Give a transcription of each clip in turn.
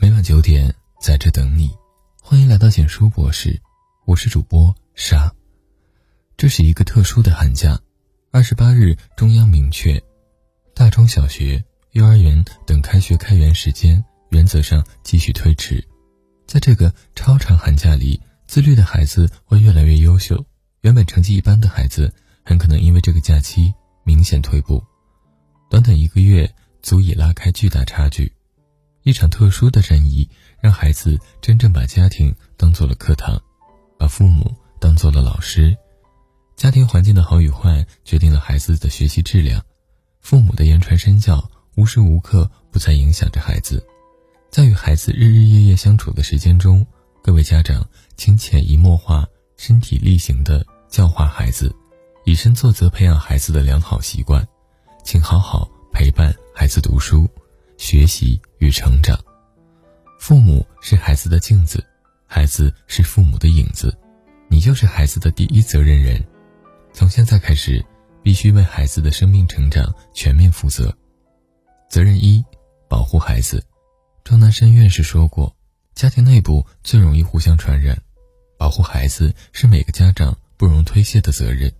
每晚九点，在这等你。欢迎来到简书博士，我是主播沙。这是一个特殊的寒假，二十八日，中央明确，大中小学、幼儿园等开学开园时间原则上继续推迟。在这个超长寒假里，自律的孩子会越来越优秀，原本成绩一般的孩子很可能因为这个假期明显退步。短短一个月，足以拉开巨大差距。一场特殊的战役，让孩子真正把家庭当做了课堂，把父母当做了老师。家庭环境的好与坏，决定了孩子的学习质量。父母的言传身教，无时无刻不在影响着孩子。在与孩子日日夜夜相处的时间中，各位家长请潜移默化、身体力行地教化孩子，以身作则，培养孩子的良好习惯。请好好陪伴孩子读书。学习与成长，父母是孩子的镜子，孩子是父母的影子，你就是孩子的第一责任人。从现在开始，必须为孩子的生命成长全面负责。责任一：保护孩子。钟南山院士说过，家庭内部最容易互相传染，保护孩子是每个家长不容推卸的责任。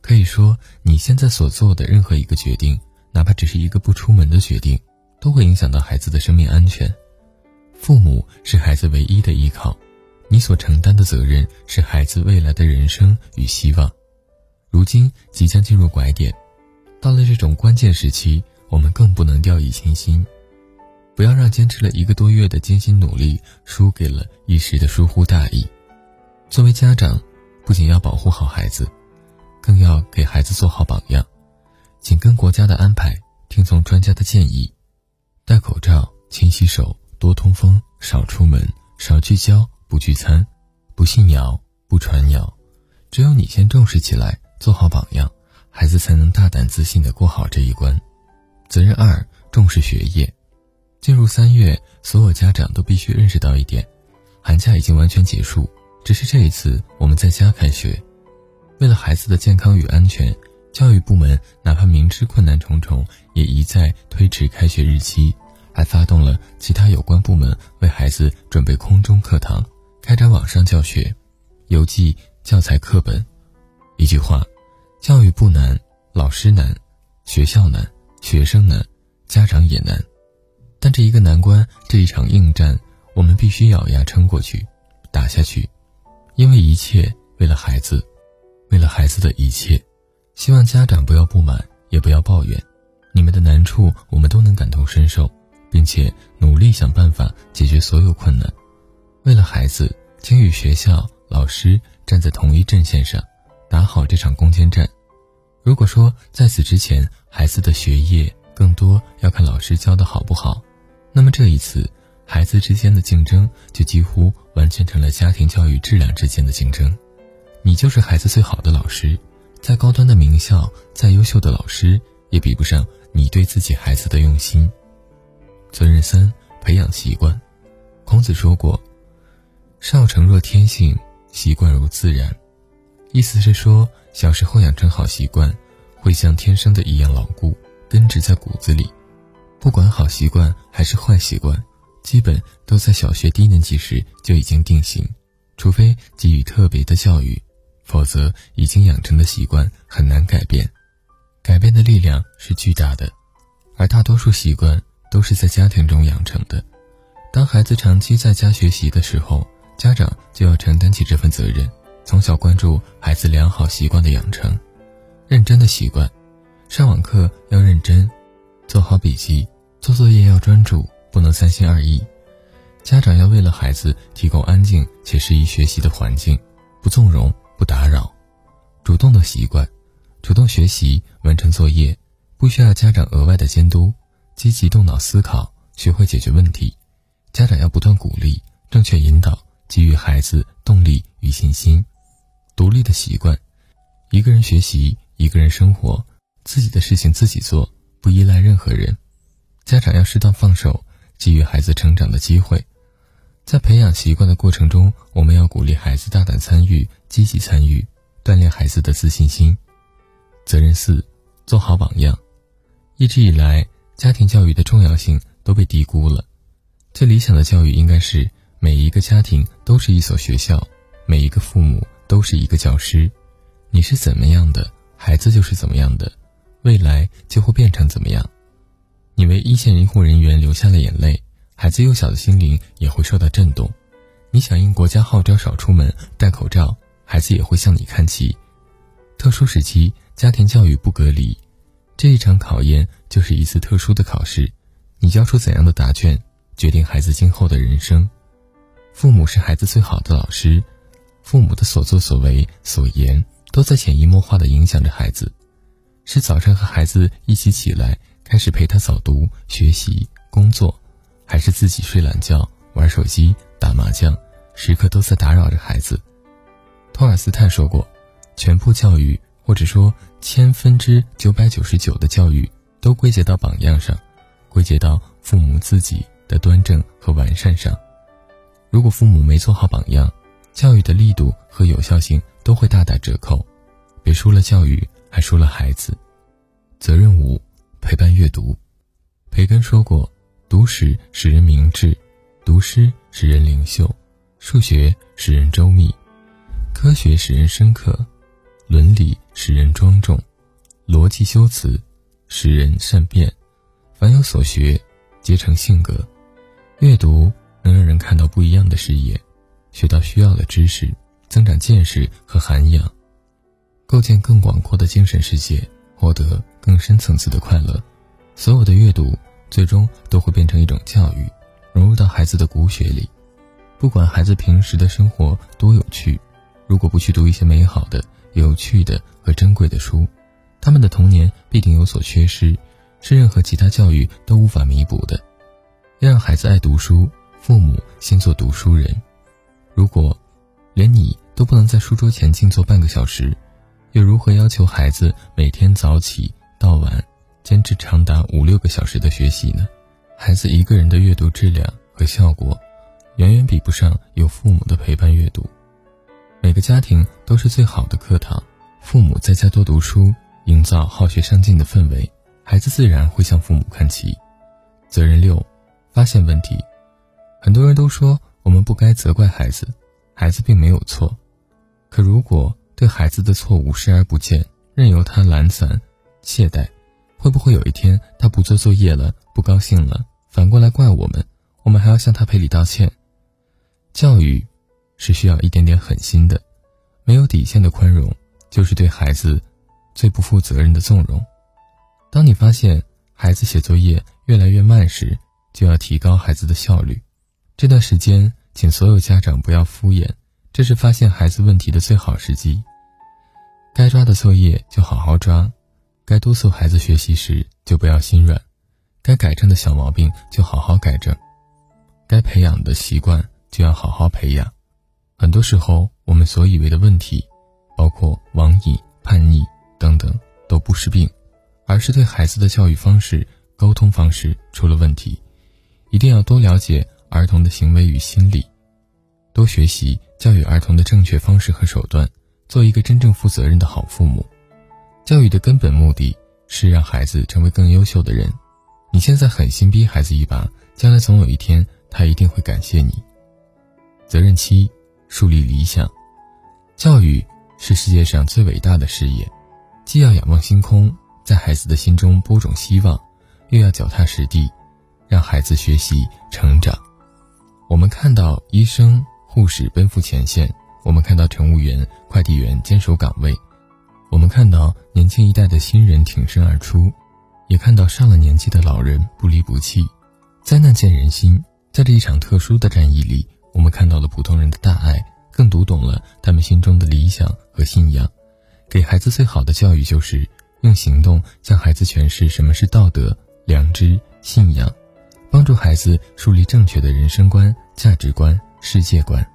可以说，你现在所做的任何一个决定，哪怕只是一个不出门的决定。都会影响到孩子的生命安全。父母是孩子唯一的依靠，你所承担的责任是孩子未来的人生与希望。如今即将进入拐点，到了这种关键时期，我们更不能掉以轻心，不要让坚持了一个多月的艰辛努力输给了一时的疏忽大意。作为家长，不仅要保护好孩子，更要给孩子做好榜样，紧跟国家的安排，听从专家的建议。戴口罩，勤洗手，多通风，少出门，少聚焦，不聚餐，不信谣，不传谣。只有你先重视起来，做好榜样，孩子才能大胆自信地过好这一关。责任二：重视学业。进入三月，所有家长都必须认识到一点：寒假已经完全结束，只是这一次我们在家开学。为了孩子的健康与安全。教育部门哪怕明知困难重重，也一再推迟开学日期，还发动了其他有关部门为孩子准备空中课堂，开展网上教学，邮寄教材课本。一句话，教育不难，老师难，学校难，学生难，家长也难。但这一个难关，这一场硬战，我们必须咬牙撑过去，打下去，因为一切为了孩子，为了孩子的一切。希望家长不要不满，也不要抱怨，你们的难处我们都能感同身受，并且努力想办法解决所有困难。为了孩子，请与学校老师站在同一阵线上，打好这场攻坚战。如果说在此之前，孩子的学业更多要看老师教的好不好，那么这一次，孩子之间的竞争就几乎完全成了家庭教育质量之间的竞争。你就是孩子最好的老师。再高端的名校，再优秀的老师，也比不上你对自己孩子的用心。责任三：培养习惯。孔子说过：“少成若天性，习惯如自然。”意思是说，小时候养成好习惯，会像天生的一样牢固，根植在骨子里。不管好习惯还是坏习惯，基本都在小学低年级时就已经定型，除非给予特别的教育。否则，已经养成的习惯很难改变，改变的力量是巨大的，而大多数习惯都是在家庭中养成的。当孩子长期在家学习的时候，家长就要承担起这份责任，从小关注孩子良好习惯的养成，认真的习惯，上网课要认真，做好笔记，做作业要专注，不能三心二意。家长要为了孩子提供安静且适宜学习的环境，不纵容。不打扰，主动的习惯，主动学习，完成作业，不需要家长额外的监督，积极动脑思考，学会解决问题。家长要不断鼓励，正确引导，给予孩子动力与信心。独立的习惯，一个人学习，一个人生活，自己的事情自己做，不依赖任何人。家长要适当放手，给予孩子成长的机会。在培养习惯的过程中，我们要鼓励孩子大胆参与、积极参与，锻炼孩子的自信心。责任四：做好榜样。一直以来，家庭教育的重要性都被低估了。最理想的教育应该是每一个家庭都是一所学校，每一个父母都是一个教师。你是怎么样的，孩子就是怎么样的，未来就会变成怎么样。你为一线医护人员流下了眼泪，孩子幼小的心灵也会受到震动。你响应国家号召少出门、戴口罩，孩子也会向你看齐。特殊时期，家庭教育不隔离，这一场考验就是一次特殊的考试。你交出怎样的答卷，决定孩子今后的人生。父母是孩子最好的老师，父母的所作所为、所言，都在潜移默化地影响着孩子。是早晨和孩子一起起来。开始陪他早读、学习、工作，还是自己睡懒觉、玩手机、打麻将，时刻都在打扰着孩子。托尔斯泰说过：“全部教育，或者说千分之九百九十九的教育，都归结到榜样上，归结到父母自己的端正和完善上。如果父母没做好榜样，教育的力度和有效性都会大打折扣，别输了教育，还输了孩子。”责任五。陪伴阅读，培根说过：“读史使人明智，读诗使人灵秀，数学使人周密，科学使人深刻，伦理使人庄重，逻辑修辞使人善变。凡有所学，皆成性格。阅读能让人看到不一样的视野，学到需要的知识，增长见识和涵养，构建更广阔的精神世界。”获得更深层次的快乐，所有的阅读最终都会变成一种教育，融入到孩子的骨血里。不管孩子平时的生活多有趣，如果不去读一些美好的、有趣的和珍贵的书，他们的童年必定有所缺失，是任何其他教育都无法弥补的。要让孩子爱读书，父母先做读书人。如果连你都不能在书桌前静坐半个小时，又如何要求孩子每天早起到晚，坚持长达五六个小时的学习呢？孩子一个人的阅读质量和效果，远远比不上有父母的陪伴阅读。每个家庭都是最好的课堂，父母在家多读书，营造好学上进的氛围，孩子自然会向父母看齐。责任六，发现问题。很多人都说我们不该责怪孩子，孩子并没有错，可如果。对孩子的错误视而不见，任由他懒散、懈怠，会不会有一天他不做作业了，不高兴了，反过来怪我们？我们还要向他赔礼道歉？教育是需要一点点狠心的，底线的宽容，就是对孩子最不负责任的纵容。当你发现孩子写作业越来越慢时，就要提高孩子的效率。这段时间，请所有家长不要敷衍。这是发现孩子问题的最好时机。该抓的作业就好好抓，该督促孩子学习时就不要心软，该改正的小毛病就好好改正，该培养的习惯就要好好培养。很多时候，我们所以为的问题，包括网瘾、叛逆等等，都不是病，而是对孩子的教育方式、沟通方式出了问题。一定要多了解儿童的行为与心理。多学习教育儿童的正确方式和手段，做一个真正负责任的好父母。教育的根本目的是让孩子成为更优秀的人。你现在狠心逼孩子一把，将来总有一天他一定会感谢你。责任七：树立理想。教育是世界上最伟大的事业，既要仰望星空，在孩子的心中播种希望，又要脚踏实地，让孩子学习成长。我们看到医生。护士奔赴前线，我们看到乘务员、快递员坚守岗位，我们看到年轻一代的新人挺身而出，也看到上了年纪的老人不离不弃。灾难见人心，在这一场特殊的战役里，我们看到了普通人的大爱，更读懂了他们心中的理想和信仰。给孩子最好的教育，就是用行动向孩子诠释什么是道德、良知、信仰，帮助孩子树立正确的人生观、价值观。世界观，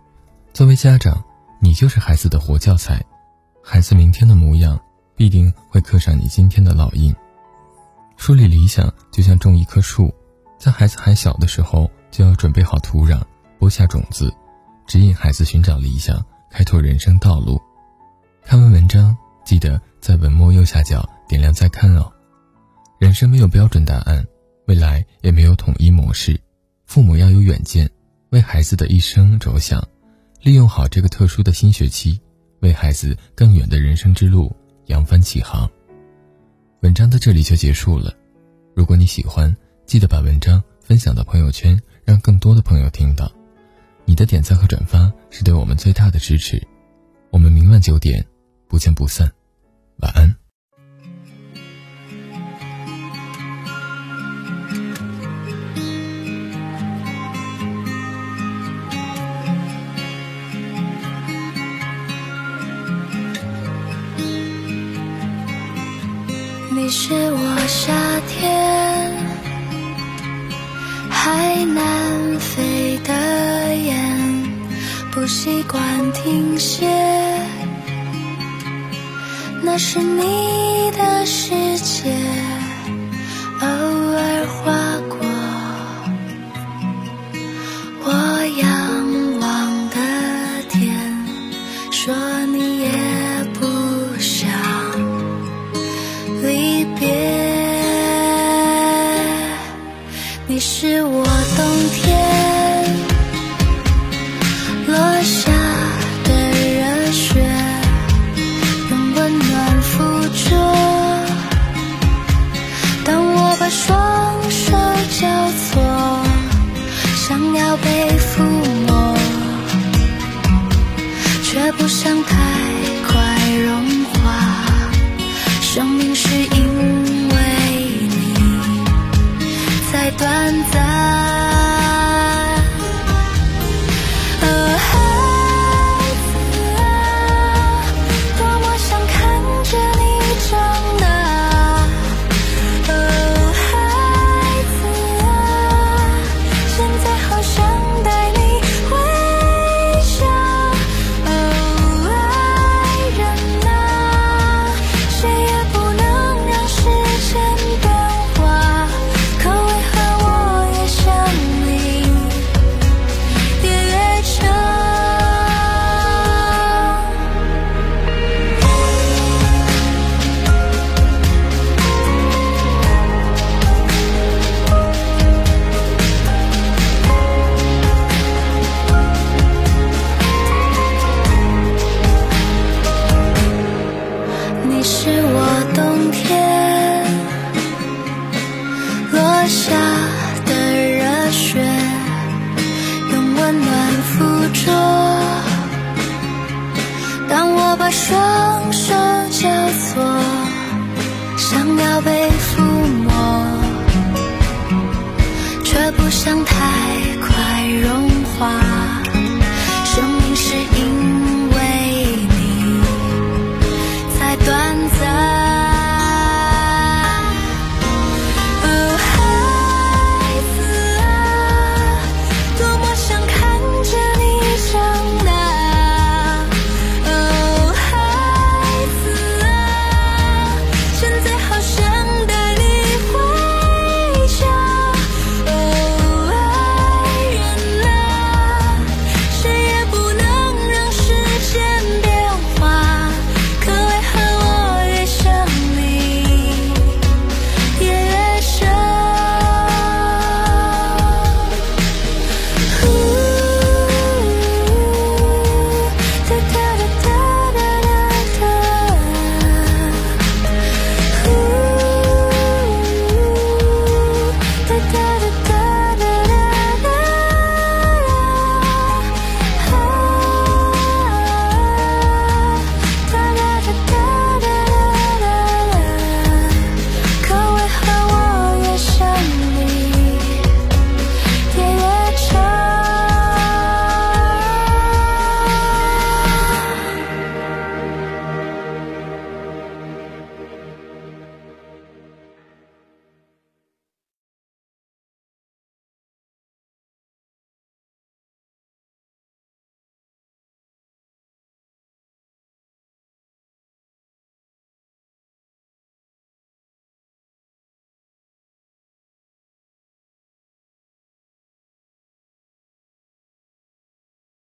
作为家长，你就是孩子的活教材，孩子明天的模样必定会刻上你今天的烙印。树立理想就像种一棵树，在孩子还小的时候就要准备好土壤，播下种子，指引孩子寻找理想，开拓人生道路。看完文章，记得在文末右下角点亮再看哦。人生没有标准答案。未来也没有统一模式。父母要有远见，为孩子的一生着想，利用好这个特殊的新学期，为孩子更远的人生之路扬帆起航。文章到这里就结束了。如果你喜欢，记得把文章分享到朋友圈，让更多的朋友听到。你的点赞和转发是对我们最大的支持。我们明晚九点不见不散。晚安。你是我夏天海南不习惯停歇，那是你的世界，偶尔划过我仰望的天，说你也不想离别。你是我却不想太却不想他。